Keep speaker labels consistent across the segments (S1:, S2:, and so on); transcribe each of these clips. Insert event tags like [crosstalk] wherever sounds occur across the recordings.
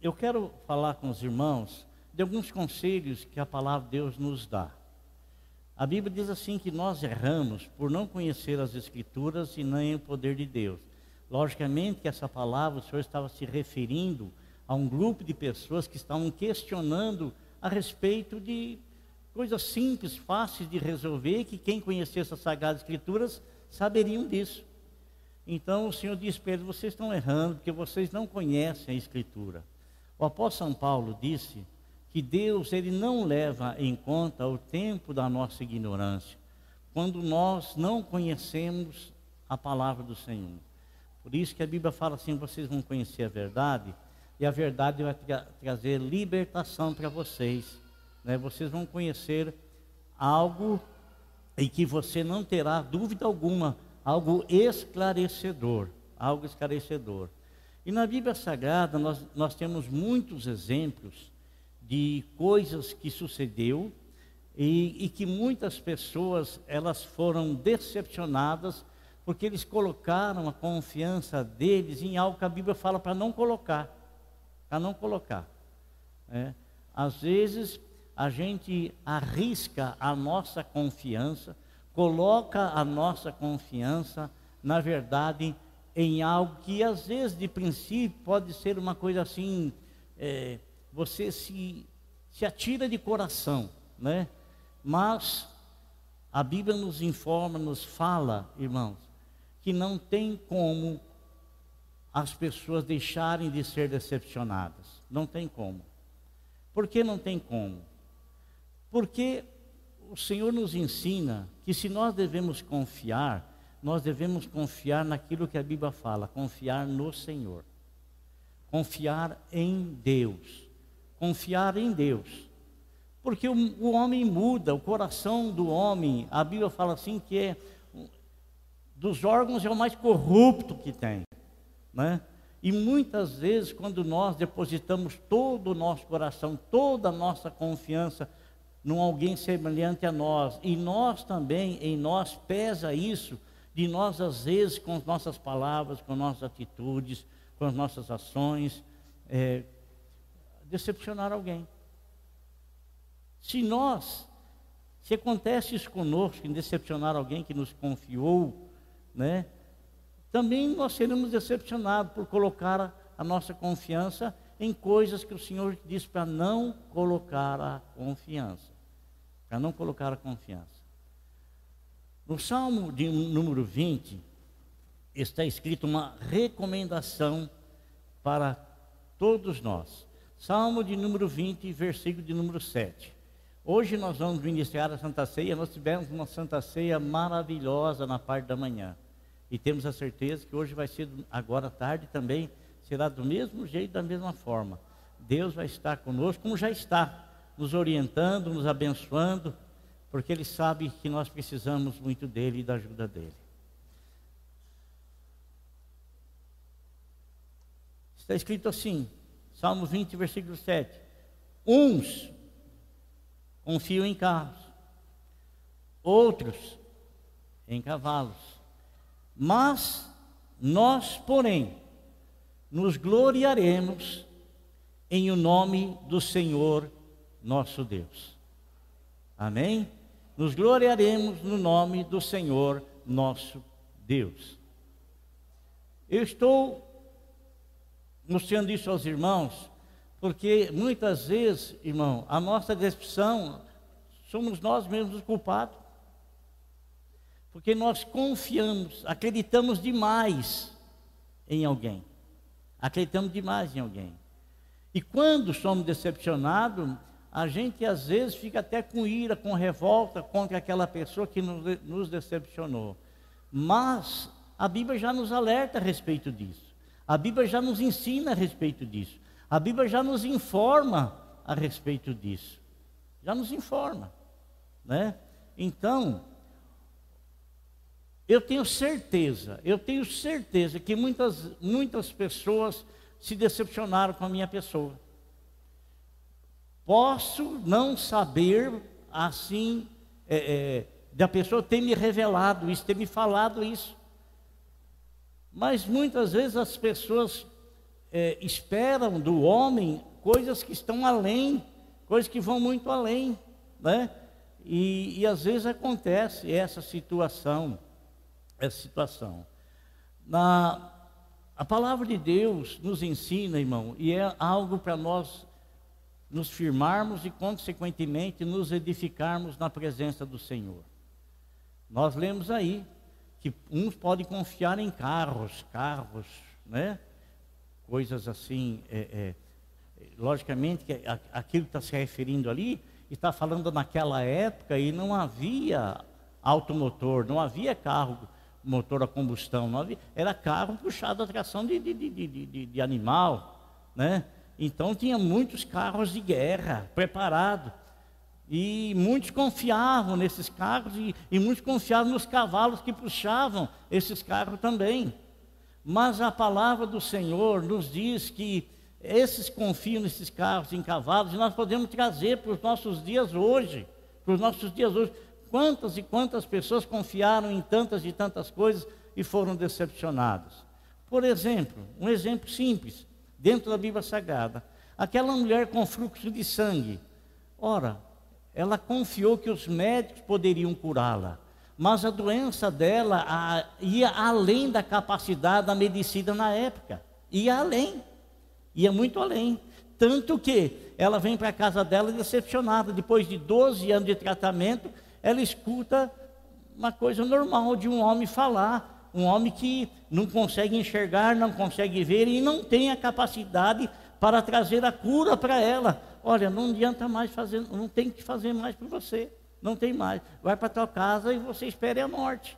S1: eu quero falar com os irmãos de alguns conselhos que a palavra de Deus nos dá. A Bíblia diz assim que nós erramos por não conhecer as Escrituras e nem o poder de Deus. Logicamente que essa palavra o Senhor estava se referindo a um grupo de pessoas que estavam questionando a respeito de coisas simples, fáceis de resolver, que quem conhecesse as Sagradas Escrituras saberiam disso. Então o Senhor diz para eles: vocês estão errando, porque vocês não conhecem a Escritura. O apóstolo São Paulo disse que Deus ele não leva em conta o tempo da nossa ignorância, quando nós não conhecemos a palavra do Senhor. Por isso que a Bíblia fala assim: vocês vão conhecer a verdade, e a verdade vai tra trazer libertação para vocês. Né? Vocês vão conhecer algo em que você não terá dúvida alguma, algo esclarecedor, algo esclarecedor. E na Bíblia Sagrada nós, nós temos muitos exemplos de coisas que sucedeu e, e que muitas pessoas elas foram decepcionadas porque eles colocaram a confiança deles em algo que a Bíblia fala para não colocar, para não colocar. É. Às vezes a gente arrisca a nossa confiança, coloca a nossa confiança, na verdade, em algo que às vezes de princípio pode ser uma coisa assim, é, você se, se atira de coração, né? Mas a Bíblia nos informa, nos fala, irmãos, que não tem como as pessoas deixarem de ser decepcionadas. Não tem como. Por que não tem como? Porque o Senhor nos ensina que se nós devemos confiar, nós devemos confiar naquilo que a Bíblia fala, confiar no Senhor. Confiar em Deus. Confiar em Deus. Porque o, o homem muda, o coração do homem, a Bíblia fala assim que é dos órgãos é o mais corrupto que tem, né? E muitas vezes, quando nós depositamos todo o nosso coração, toda a nossa confiança num alguém semelhante a nós, e nós também, em nós pesa isso, de nós, às vezes, com as nossas palavras, com nossas atitudes, com as nossas ações, é, decepcionar alguém. Se nós, se acontece isso conosco, em decepcionar alguém que nos confiou, né, também nós seremos decepcionados por colocar a, a nossa confiança em coisas que o Senhor diz para não colocar a confiança. Para não colocar a confiança. No Salmo de número 20, está escrito uma recomendação para todos nós. Salmo de número 20, versículo de número 7. Hoje nós vamos iniciar a Santa Ceia. Nós tivemos uma Santa Ceia maravilhosa na parte da manhã. E temos a certeza que hoje vai ser, agora à tarde também, será do mesmo jeito, da mesma forma. Deus vai estar conosco, como já está, nos orientando, nos abençoando porque Ele sabe que nós precisamos muito dele e da ajuda dele. Está escrito assim, Salmo 20, versículo 7. Uns confiam em carros, outros em cavalos, mas nós, porém, nos gloriaremos em o nome do Senhor nosso Deus. Amém? Nos gloriaremos no nome do Senhor nosso Deus. Eu estou mostrando isso aos irmãos, porque muitas vezes, irmão, a nossa decepção somos nós mesmos os culpados. Porque nós confiamos, acreditamos demais em alguém. Acreditamos demais em alguém. E quando somos decepcionados, a gente às vezes fica até com ira, com revolta contra aquela pessoa que nos decepcionou. Mas a Bíblia já nos alerta a respeito disso. A Bíblia já nos ensina a respeito disso. A Bíblia já nos informa a respeito disso. Já nos informa, né? Então, eu tenho certeza, eu tenho certeza que muitas muitas pessoas se decepcionaram com a minha pessoa. Posso não saber assim, é, é, da pessoa ter me revelado isso, ter me falado isso. Mas muitas vezes as pessoas é, esperam do homem coisas que estão além, coisas que vão muito além, né? E, e às vezes acontece essa situação, essa situação. Na, a palavra de Deus nos ensina, irmão, e é algo para nós nos firmarmos e, consequentemente, nos edificarmos na presença do Senhor. Nós lemos aí que uns podem confiar em carros, carros, né? Coisas assim, é, é, logicamente que aquilo que está se referindo ali está falando naquela época e não havia automotor, não havia carro motor a combustão, havia, era carro puxado a tração de, de, de, de, de animal, né? Então tinha muitos carros de guerra preparados. E muitos confiavam nesses carros e, e, muitos confiavam nos cavalos que puxavam esses carros também. Mas a palavra do Senhor nos diz que esses confiam nesses carros, em cavalos, e nós podemos trazer para os nossos dias hoje, para os nossos dias hoje. Quantas e quantas pessoas confiaram em tantas e tantas coisas e foram decepcionadas? Por exemplo, um exemplo simples, dentro da Bíblia Sagrada, aquela mulher com fluxo de sangue. Ora, ela confiou que os médicos poderiam curá-la, mas a doença dela a, ia além da capacidade da medicina na época, ia além ia muito além. Tanto que ela vem para a casa dela decepcionada. Depois de 12 anos de tratamento, ela escuta uma coisa normal de um homem falar. Um homem que não consegue enxergar, não consegue ver e não tem a capacidade para trazer a cura para ela. Olha, não adianta mais fazer, não tem que fazer mais por você. Não tem mais. Vai para tua casa e você espere a morte.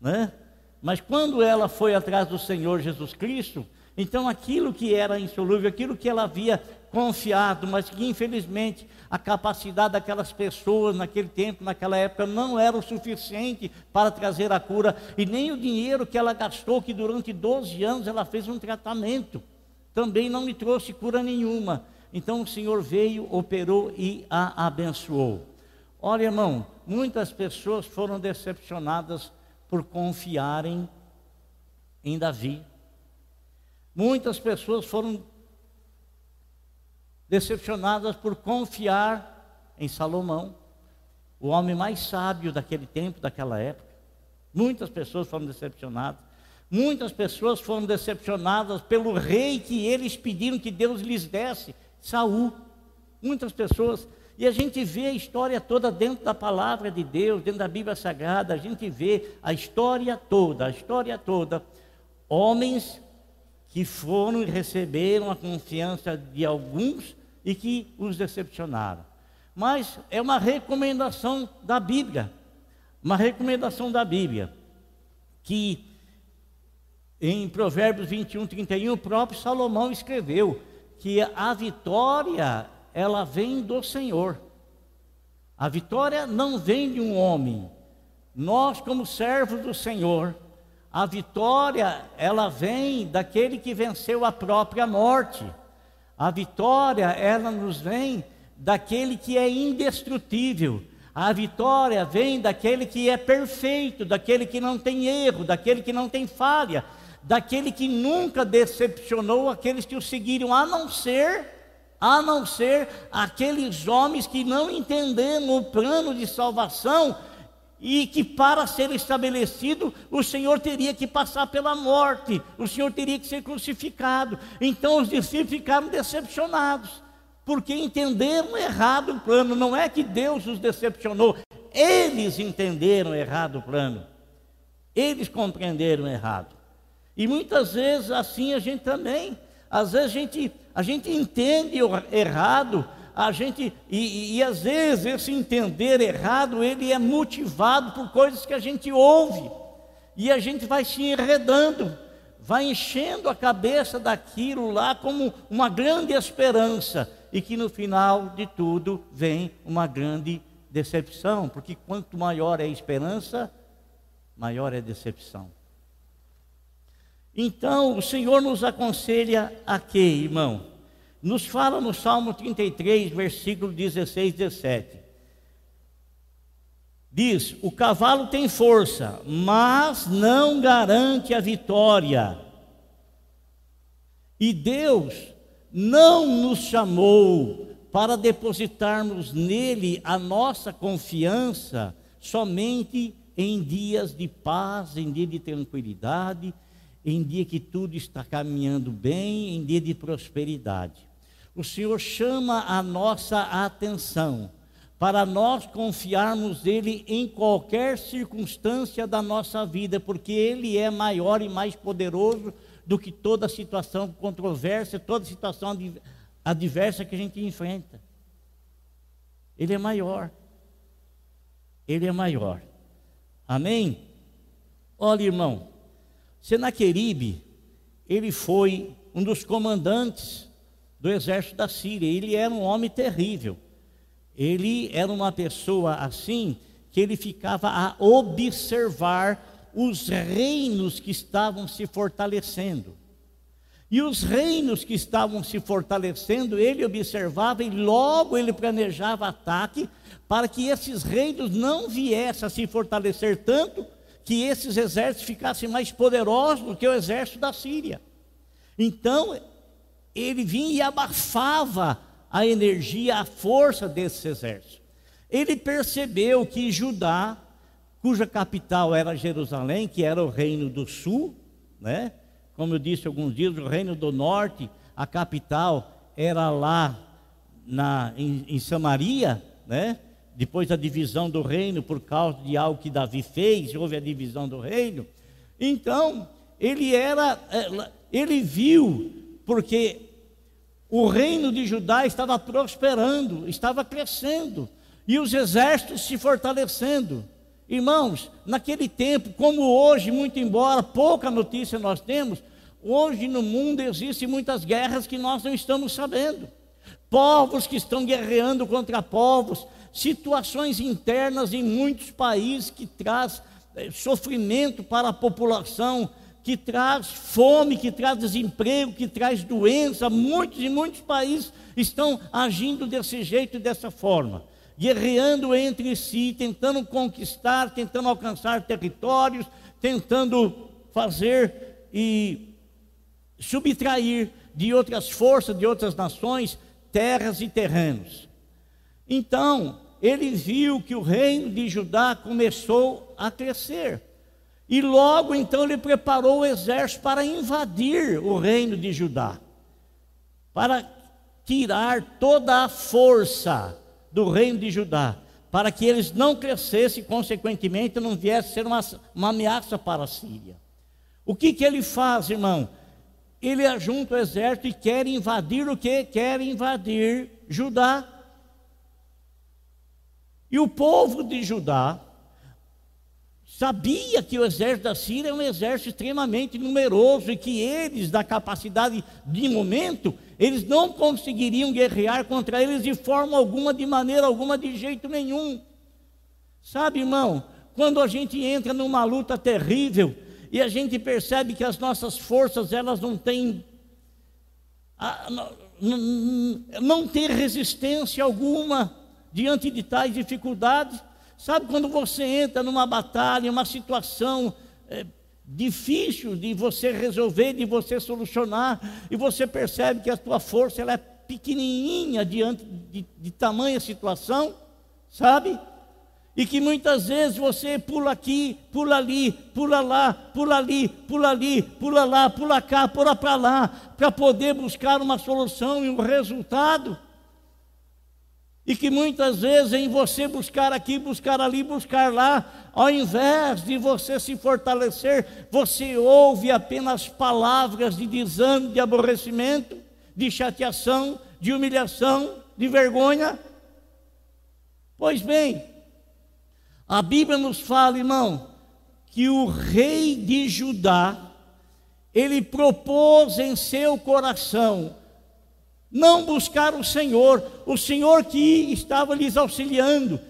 S1: Né? Mas quando ela foi atrás do Senhor Jesus Cristo, então, aquilo que era insolúvel, aquilo que ela havia confiado, mas que infelizmente a capacidade daquelas pessoas naquele tempo, naquela época, não era o suficiente para trazer a cura, e nem o dinheiro que ela gastou, que durante 12 anos ela fez um tratamento, também não lhe trouxe cura nenhuma. Então o Senhor veio, operou e a abençoou. Olha, irmão, muitas pessoas foram decepcionadas por confiarem em Davi. Muitas pessoas foram decepcionadas por confiar em Salomão, o homem mais sábio daquele tempo, daquela época. Muitas pessoas foram decepcionadas. Muitas pessoas foram decepcionadas pelo rei que eles pediram que Deus lhes desse, Saul. Muitas pessoas, e a gente vê a história toda dentro da palavra de Deus, dentro da Bíblia Sagrada, a gente vê a história toda, a história toda. Homens que foram e receberam a confiança de alguns e que os decepcionaram. Mas é uma recomendação da Bíblia, uma recomendação da Bíblia, que em Provérbios 21, 31, o próprio Salomão escreveu que a vitória, ela vem do Senhor. A vitória não vem de um homem. Nós, como servos do Senhor, a vitória, ela vem daquele que venceu a própria morte. A vitória, ela nos vem daquele que é indestrutível. A vitória vem daquele que é perfeito, daquele que não tem erro, daquele que não tem falha, daquele que nunca decepcionou aqueles que o seguiram, a não ser a não ser aqueles homens que não entenderam o plano de salvação e que para ser estabelecido o Senhor teria que passar pela morte, o Senhor teria que ser crucificado. Então os discípulos ficaram decepcionados, porque entenderam errado o plano. Não é que Deus os decepcionou, eles entenderam errado o plano, eles compreenderam errado. E muitas vezes assim a gente também, às vezes a gente, a gente entende errado a gente, e, e, às vezes esse entender errado, ele é motivado por coisas que a gente ouve, e a gente vai se enredando, vai enchendo a cabeça daquilo lá como uma grande esperança, e que no final de tudo vem uma grande decepção, porque quanto maior é a esperança, maior é a decepção. Então, o Senhor nos aconselha a quê, irmão? Nos fala no Salmo 33, versículo 16, 17. Diz: O cavalo tem força, mas não garante a vitória. E Deus não nos chamou para depositarmos nele a nossa confiança somente em dias de paz, em dia de tranquilidade, em dia que tudo está caminhando bem, em dia de prosperidade. O Senhor chama a nossa atenção para nós confiarmos nele em qualquer circunstância da nossa vida, porque ele é maior e mais poderoso do que toda situação controversa, toda situação adversa que a gente enfrenta. Ele é maior. Ele é maior. Amém? Olha, irmão, Senaqueribe, ele foi um dos comandantes do exército da Síria. Ele era um homem terrível. Ele era uma pessoa assim que ele ficava a observar os reinos que estavam se fortalecendo. E os reinos que estavam se fortalecendo, ele observava e logo ele planejava ataque para que esses reinos não viessem a se fortalecer tanto que esses exércitos ficassem mais poderosos do que o exército da Síria. Então, ele vinha e abafava a energia, a força desses exércitos. Ele percebeu que Judá, cuja capital era Jerusalém, que era o reino do sul, né? Como eu disse alguns dias, o reino do norte, a capital era lá na, em, em Samaria, né? depois da divisão do reino, por causa de algo que Davi fez, houve a divisão do reino. Então, ele era, é, ele viu, porque o reino de Judá estava prosperando, estava crescendo, e os exércitos se fortalecendo. Irmãos, naquele tempo, como hoje, muito embora pouca notícia nós temos, hoje no mundo existem muitas guerras que nós não estamos sabendo. Povos que estão guerreando contra povos, situações internas em muitos países que traz eh, sofrimento para a população, que traz fome, que traz desemprego, que traz doença. Muitos e muitos países estão agindo desse jeito, dessa forma, guerreando entre si, tentando conquistar, tentando alcançar territórios, tentando fazer e subtrair de outras forças, de outras nações, terras e terrenos. Então, ele viu que o reino de Judá começou a crescer. E logo então ele preparou o exército para invadir o reino de Judá, para tirar toda a força do reino de Judá, para que eles não crescessem, consequentemente não viesse a ser uma, uma ameaça para a Síria. O que, que ele faz, irmão? Ele ajunta o exército e quer invadir o que? Quer invadir Judá. E o povo de Judá sabia que o exército da Síria é um exército extremamente numeroso e que eles, da capacidade de momento, eles não conseguiriam guerrear contra eles de forma alguma, de maneira alguma, de jeito nenhum. Sabe, irmão, quando a gente entra numa luta terrível e a gente percebe que as nossas forças elas não têm não, tem resistência alguma diante de tais dificuldades. Sabe quando você entra numa batalha, uma situação é, difícil de você resolver, de você solucionar, e você percebe que a tua força ela é pequenininha diante de, de tamanha situação, sabe? E que muitas vezes você pula aqui, pula ali, pula lá, pula ali, pula ali, pula lá, pula cá, pula para lá, para poder buscar uma solução e um resultado. E que muitas vezes em você buscar aqui, buscar ali, buscar lá, ao invés de você se fortalecer, você ouve apenas palavras de desânimo, de aborrecimento, de chateação, de humilhação, de vergonha. Pois bem, a Bíblia nos fala, irmão, que o rei de Judá, ele propôs em seu coração não buscar o Senhor, o Senhor que estava lhes auxiliando,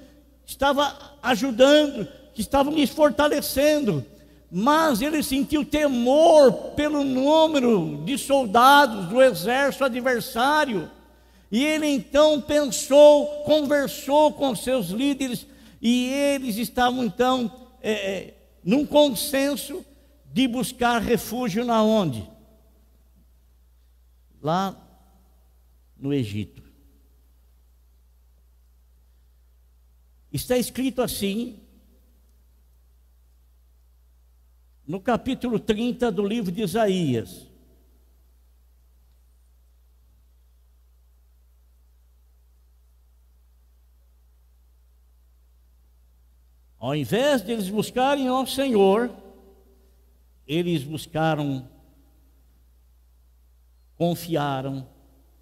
S1: estava ajudando, que estava lhes fortalecendo, mas ele sentiu temor pelo número de soldados do exército adversário, e ele então pensou, conversou com seus líderes, e eles estavam então é, é num consenso de buscar refúgio na onde? lá no Egito. Está escrito assim, no capítulo 30 do livro de Isaías. Ao invés de eles buscarem ao Senhor, eles buscaram, confiaram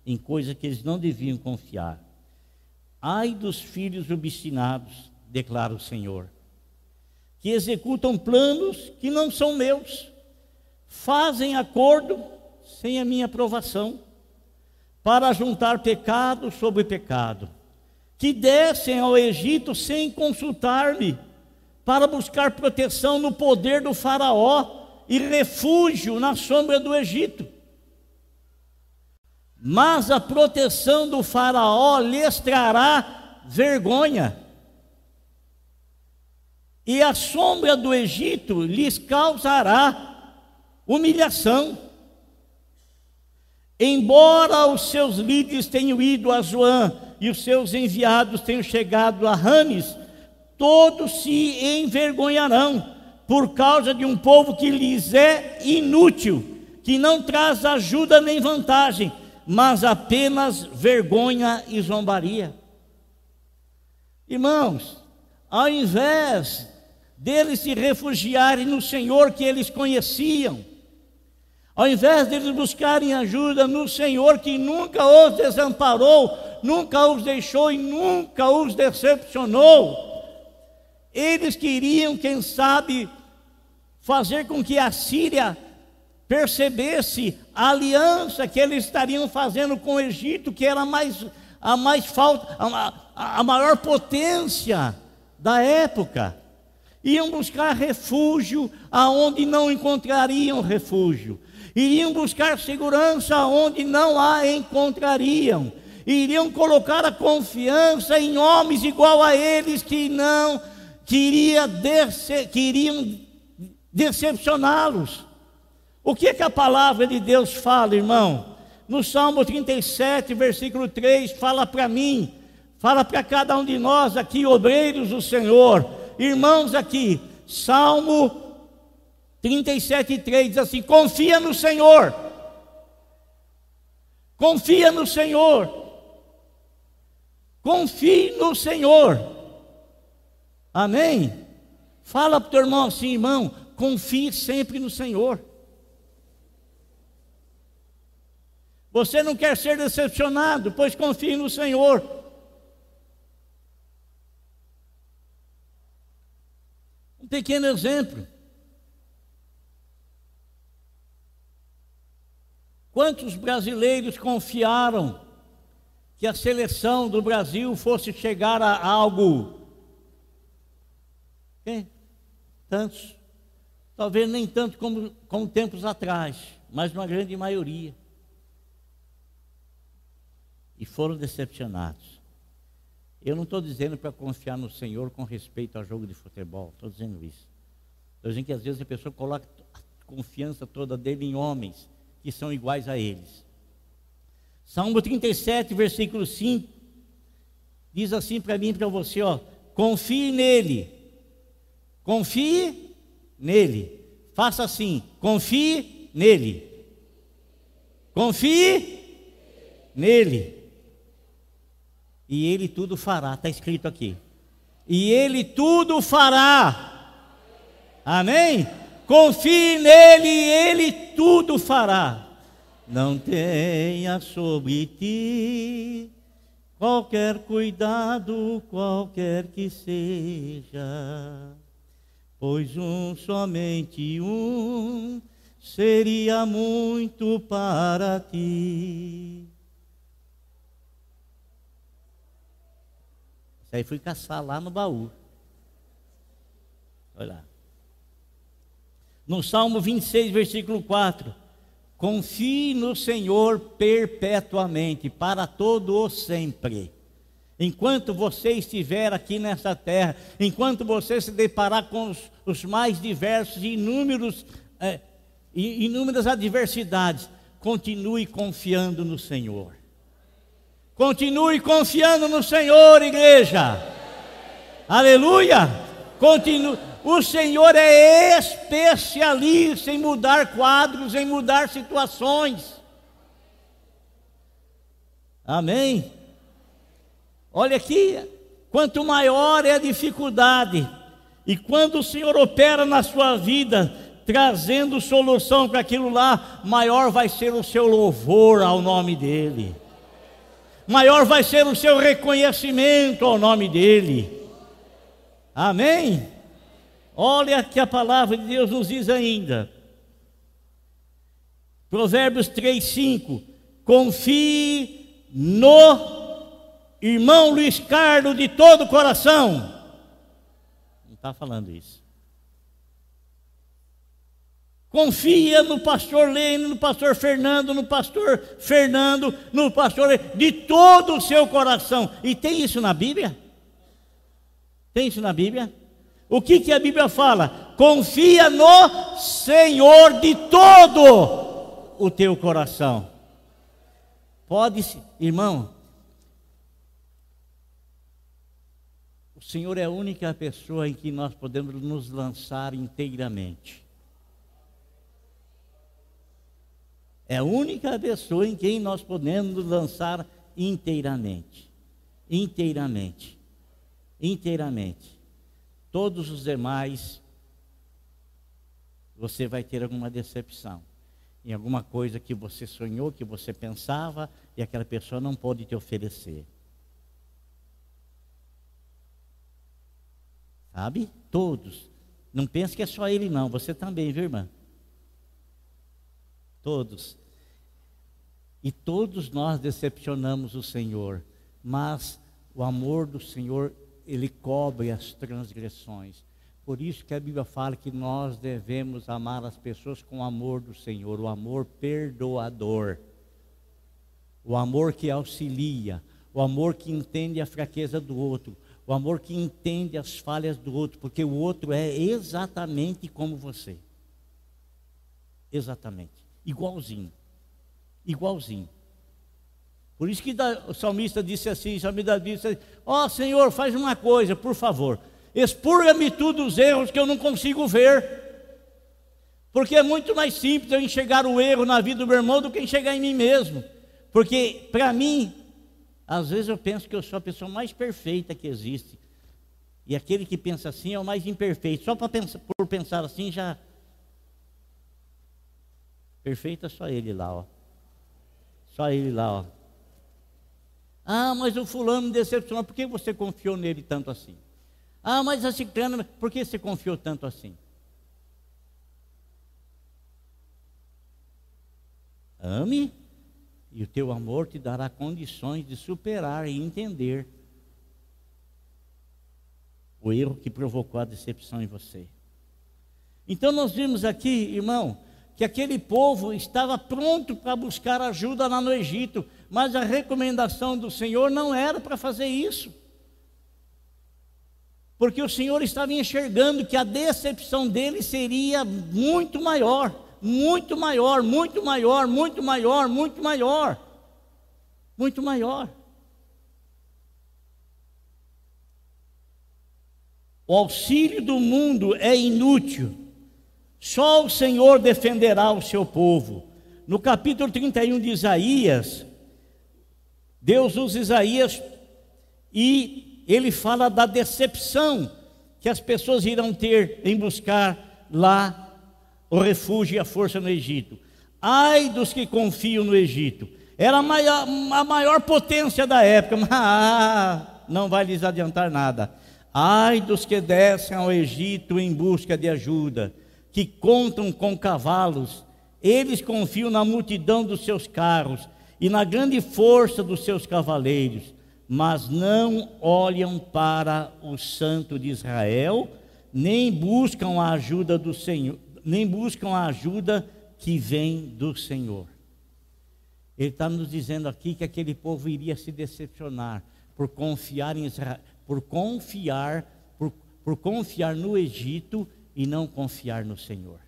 S1: em coisas que eles não deviam confiar. Ai dos filhos obstinados, declara o Senhor, que executam planos que não são meus, fazem acordo sem a minha aprovação, para juntar pecado sobre pecado, que descem ao Egito sem consultar-me, para buscar proteção no poder do Faraó e refúgio na sombra do Egito. Mas a proteção do Faraó lhes trará vergonha, e a sombra do Egito lhes causará humilhação. Embora os seus líderes tenham ido a Zoan e os seus enviados tenham chegado a Rames, todos se envergonharão por causa de um povo que lhes é inútil, que não traz ajuda nem vantagem, mas apenas vergonha e zombaria. Irmãos, ao invés deles se refugiarem no Senhor que eles conheciam, ao invés deles buscarem ajuda no Senhor que nunca os desamparou, nunca os deixou e nunca os decepcionou, eles queriam, quem sabe, fazer com que a Síria percebesse a aliança que eles estariam fazendo com o Egito, que era mais, a mais falta, a, a maior potência da época. Iam buscar refúgio aonde não encontrariam refúgio. Iriam buscar segurança aonde não a encontrariam. Iriam colocar a confiança em homens igual a eles que não queria dece, queriam decepcioná-los. O que, é que a palavra de Deus fala, irmão? No Salmo 37, versículo 3, fala para mim, fala para cada um de nós aqui, obreiros do Senhor, irmãos aqui, Salmo 37, 3 diz assim: confia no Senhor, confia no Senhor, confie no Senhor. Amém? Fala para o teu irmão assim, irmão, confie sempre no Senhor. Você não quer ser decepcionado, pois confie no Senhor. Um pequeno exemplo. Quantos brasileiros confiaram que a seleção do Brasil fosse chegar a algo quem? Tantos. Talvez nem tanto como, como tempos atrás, mas uma grande maioria. E foram decepcionados. Eu não estou dizendo para confiar no Senhor com respeito ao jogo de futebol, estou dizendo isso. Estou dizendo que às vezes a pessoa coloca a confiança toda dele em homens que são iguais a eles. Salmo 37, versículo 5, diz assim para mim e para você, ó, confie nele Confie nele. Faça assim: confie nele. Confie nele. E ele tudo fará, está escrito aqui. E ele tudo fará. Amém? Confie nele e ele tudo fará. Não tenha sobre ti qualquer cuidado, qualquer que seja pois um, somente um, seria muito para ti. Isso aí fui caçar lá no baú. Olha lá. No Salmo 26, versículo 4. Confie no Senhor perpetuamente, para todo o sempre. Enquanto você estiver aqui nessa terra, enquanto você se deparar com os, os mais diversos e inúmeros, é, inúmeras adversidades, continue confiando no Senhor. Continue confiando no Senhor, igreja. Aleluia. Continue. O Senhor é especialista em mudar quadros, em mudar situações. Amém. Olha aqui, quanto maior é a dificuldade, e quando o Senhor opera na sua vida, trazendo solução para aquilo lá, maior vai ser o seu louvor ao nome dEle, maior vai ser o seu reconhecimento ao nome dEle. Amém? Olha que a palavra de Deus nos diz ainda. Provérbios 3, 5. Confie no irmão Luiz Carlos de todo o coração. Não está falando isso. Confia no pastor Lênin, no pastor Fernando, no pastor Fernando, no pastor de todo o seu coração. E tem isso na Bíblia? Tem isso na Bíblia? O que, que a Bíblia fala? Confia no Senhor de todo o teu coração. Pode, irmão. O Senhor é a única pessoa em que nós podemos nos lançar inteiramente. É a única pessoa em quem nós podemos lançar inteiramente. Inteiramente. Inteiramente. Todos os demais, você vai ter alguma decepção. Em alguma coisa que você sonhou, que você pensava, e aquela pessoa não pode te oferecer. Sabe? Todos. Não pense que é só ele, não. Você também, viu, irmã? Todos. E todos nós decepcionamos o Senhor, mas o amor do Senhor, ele cobre as transgressões. Por isso que a Bíblia fala que nós devemos amar as pessoas com o amor do Senhor, o amor perdoador, o amor que auxilia, o amor que entende a fraqueza do outro, o amor que entende as falhas do outro, porque o outro é exatamente como você. Exatamente igualzinho. Igualzinho. Por isso que o salmista disse assim, o salmista disse, ó oh, Senhor, faz uma coisa, por favor, expurga-me tudo os erros que eu não consigo ver. Porque é muito mais simples eu enxergar o erro na vida do meu irmão do que enxergar em mim mesmo. Porque, para mim, às vezes eu penso que eu sou a pessoa mais perfeita que existe. E aquele que pensa assim é o mais imperfeito. Só pensar, por pensar assim já Perfeito é só ele lá, ó. Só ele lá, ó. Ah, mas o fulano me decepcionou, por que você confiou nele tanto assim? Ah, mas a ciclana, por que você confiou tanto assim? Ame, e o teu amor te dará condições de superar e entender o erro que provocou a decepção em você. Então nós vimos aqui, irmão, que aquele povo estava pronto para buscar ajuda lá no Egito, mas a recomendação do Senhor não era para fazer isso. Porque o Senhor estava enxergando que a decepção dele seria muito maior, muito maior, muito maior, muito maior, muito maior. Muito maior. O auxílio do mundo é inútil só o Senhor defenderá o seu povo. No capítulo 31 de Isaías, Deus usa Isaías e ele fala da decepção que as pessoas irão ter em buscar lá o refúgio e a força no Egito. Ai dos que confiam no Egito. Era a maior, a maior potência da época, [laughs] mas ah, não vai lhes adiantar nada. Ai dos que descem ao Egito em busca de ajuda que contam com cavalos, eles confiam na multidão dos seus carros e na grande força dos seus cavaleiros, mas não olham para o Santo de Israel, nem buscam a ajuda do Senhor, nem buscam a ajuda que vem do Senhor. Ele está nos dizendo aqui que aquele povo iria se decepcionar por confiar em Israel, por confiar, por, por confiar no Egito e não confiar no Senhor.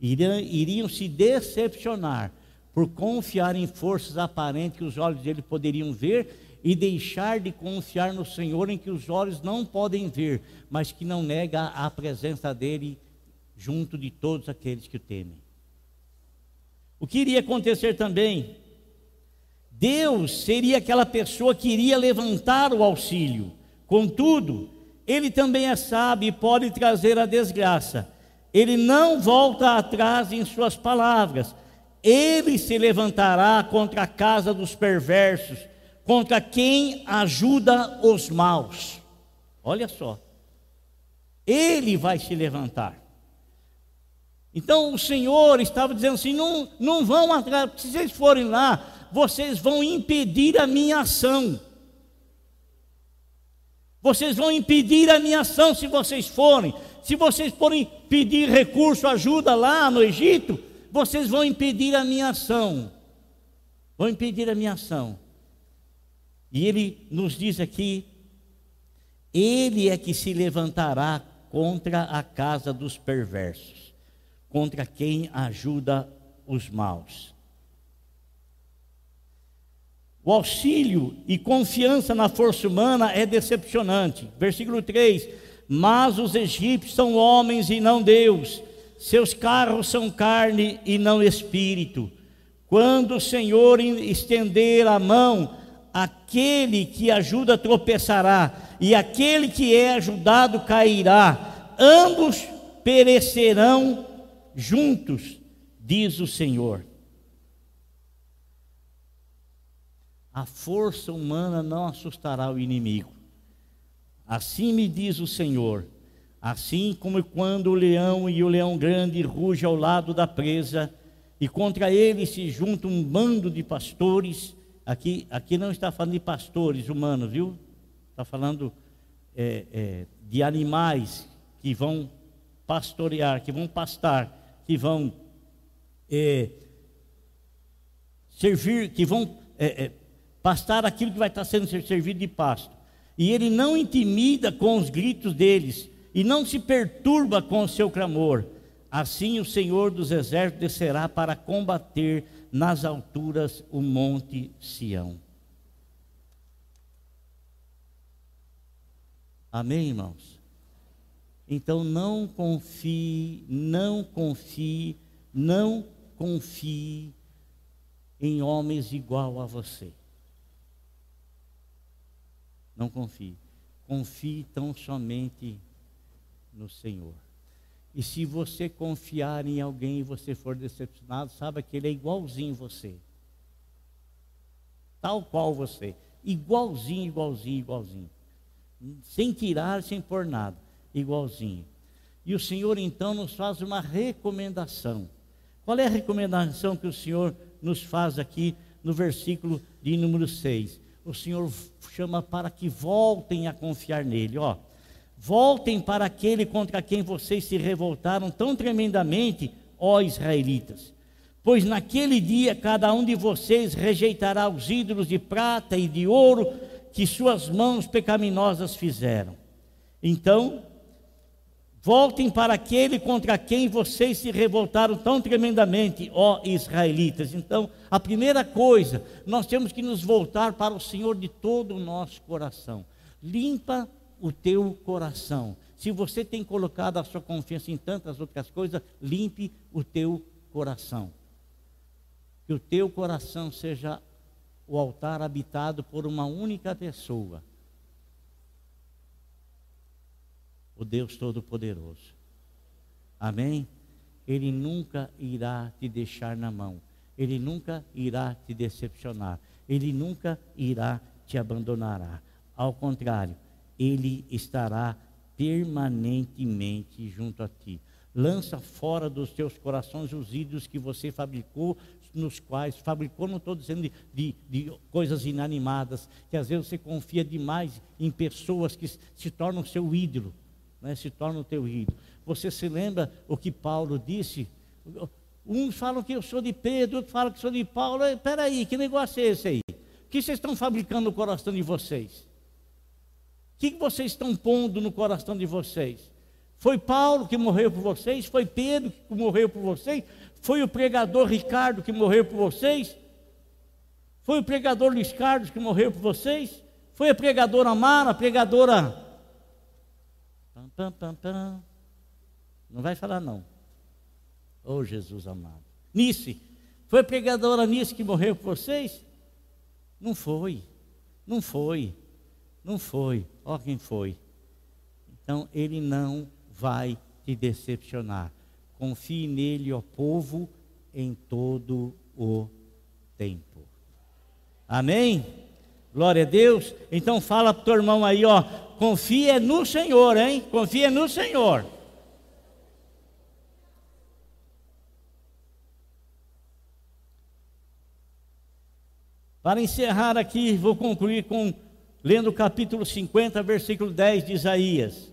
S1: iriam, iriam se decepcionar por confiar em forças aparentes que os olhos dele poderiam ver e deixar de confiar no Senhor em que os olhos não podem ver, mas que não nega a presença dele junto de todos aqueles que o temem. O que iria acontecer também? Deus seria aquela pessoa que iria levantar o auxílio. Contudo, ele também é sábio e pode trazer a desgraça. Ele não volta atrás em suas palavras. Ele se levantará contra a casa dos perversos, contra quem ajuda os maus. Olha só. Ele vai se levantar. Então o Senhor estava dizendo assim: não, não vão atrás, se vocês forem lá, vocês vão impedir a minha ação. Vocês vão impedir a minha ação se vocês forem. Se vocês forem pedir recurso, ajuda lá no Egito, vocês vão impedir a minha ação. Vão impedir a minha ação. E ele nos diz aqui: Ele é que se levantará contra a casa dos perversos, contra quem ajuda os maus. O auxílio e confiança na força humana é decepcionante. Versículo 3: Mas os egípcios são homens e não Deus, seus carros são carne e não espírito. Quando o Senhor estender a mão, aquele que ajuda tropeçará, e aquele que é ajudado cairá, ambos perecerão juntos, diz o Senhor. A força humana não assustará o inimigo. Assim me diz o Senhor, assim como quando o leão e o leão grande rugem ao lado da presa, e contra ele se junta um bando de pastores, aqui, aqui não está falando de pastores humanos, viu? Está falando é, é, de animais que vão pastorear, que vão pastar, que vão é, servir, que vão é, é, pastar aquilo que vai estar sendo servido de pasto. E ele não intimida com os gritos deles, e não se perturba com o seu clamor. Assim o Senhor dos Exércitos descerá para combater nas alturas o monte Sião. Amém, irmãos? Então não confie, não confie, não confie em homens igual a você. Não confie. Confie tão somente no Senhor. E se você confiar em alguém e você for decepcionado, saiba que ele é igualzinho você. Tal qual você. Igualzinho, igualzinho, igualzinho. Sem tirar, sem pôr nada. Igualzinho. E o Senhor então nos faz uma recomendação. Qual é a recomendação que o Senhor nos faz aqui no versículo de número 6? O Senhor chama para que voltem a confiar nele, ó. Voltem para aquele contra quem vocês se revoltaram tão tremendamente, ó israelitas. Pois naquele dia cada um de vocês rejeitará os ídolos de prata e de ouro que suas mãos pecaminosas fizeram. Então, Voltem para aquele contra quem vocês se revoltaram tão tremendamente, ó israelitas. Então, a primeira coisa, nós temos que nos voltar para o Senhor de todo o nosso coração. Limpa o teu coração. Se você tem colocado a sua confiança em tantas outras coisas, limpe o teu coração. Que o teu coração seja o altar habitado por uma única pessoa o Deus Todo-Poderoso. Amém? Ele nunca irá te deixar na mão. Ele nunca irá te decepcionar. Ele nunca irá te abandonará. Ao contrário, ele estará permanentemente junto a ti. Lança fora dos teus corações os ídolos que você fabricou, nos quais fabricou, não estou dizendo de, de, de, coisas inanimadas, que às vezes você confia demais em pessoas que se tornam seu ídolo né, se torna o teu ídolo. Você se lembra o que Paulo disse? Uns falam que eu sou de Pedro, outros falam que sou de Paulo. Espera aí, que negócio é esse aí? O que vocês estão fabricando no coração de vocês? O que vocês estão pondo no coração de vocês? Foi Paulo que morreu por vocês, foi Pedro que morreu por vocês, foi o pregador Ricardo que morreu por vocês, foi o pregador Luiz Carlos que morreu por vocês, foi a pregadora Mara, a pregadora. Pam, pam, pam, pam. Não vai falar não. Oh Jesus amado. Nice, foi pregadora Nice que morreu por vocês? Não foi, não foi, não foi. Ó quem foi. Então ele não vai te decepcionar. Confie nele, ó povo, em todo o tempo. Amém? Glória a Deus. Então fala para o teu irmão aí, ó, confia no Senhor, hein? Confia no Senhor. Para encerrar aqui, vou concluir com lendo o capítulo 50, versículo 10 de Isaías.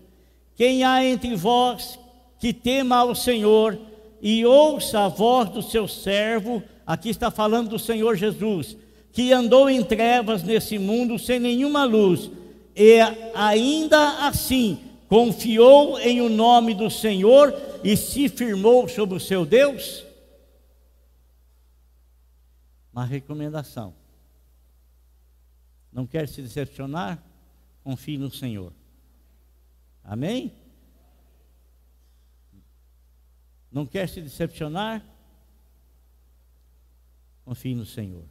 S1: Quem há entre vós que tema ao Senhor e ouça a voz do seu servo, aqui está falando do Senhor Jesus, que andou em trevas nesse mundo sem nenhuma luz, e ainda assim confiou em o nome do Senhor e se firmou sobre o seu Deus? Uma recomendação. Não quer se decepcionar? Confie no Senhor. Amém? Não quer se decepcionar? Confie no Senhor.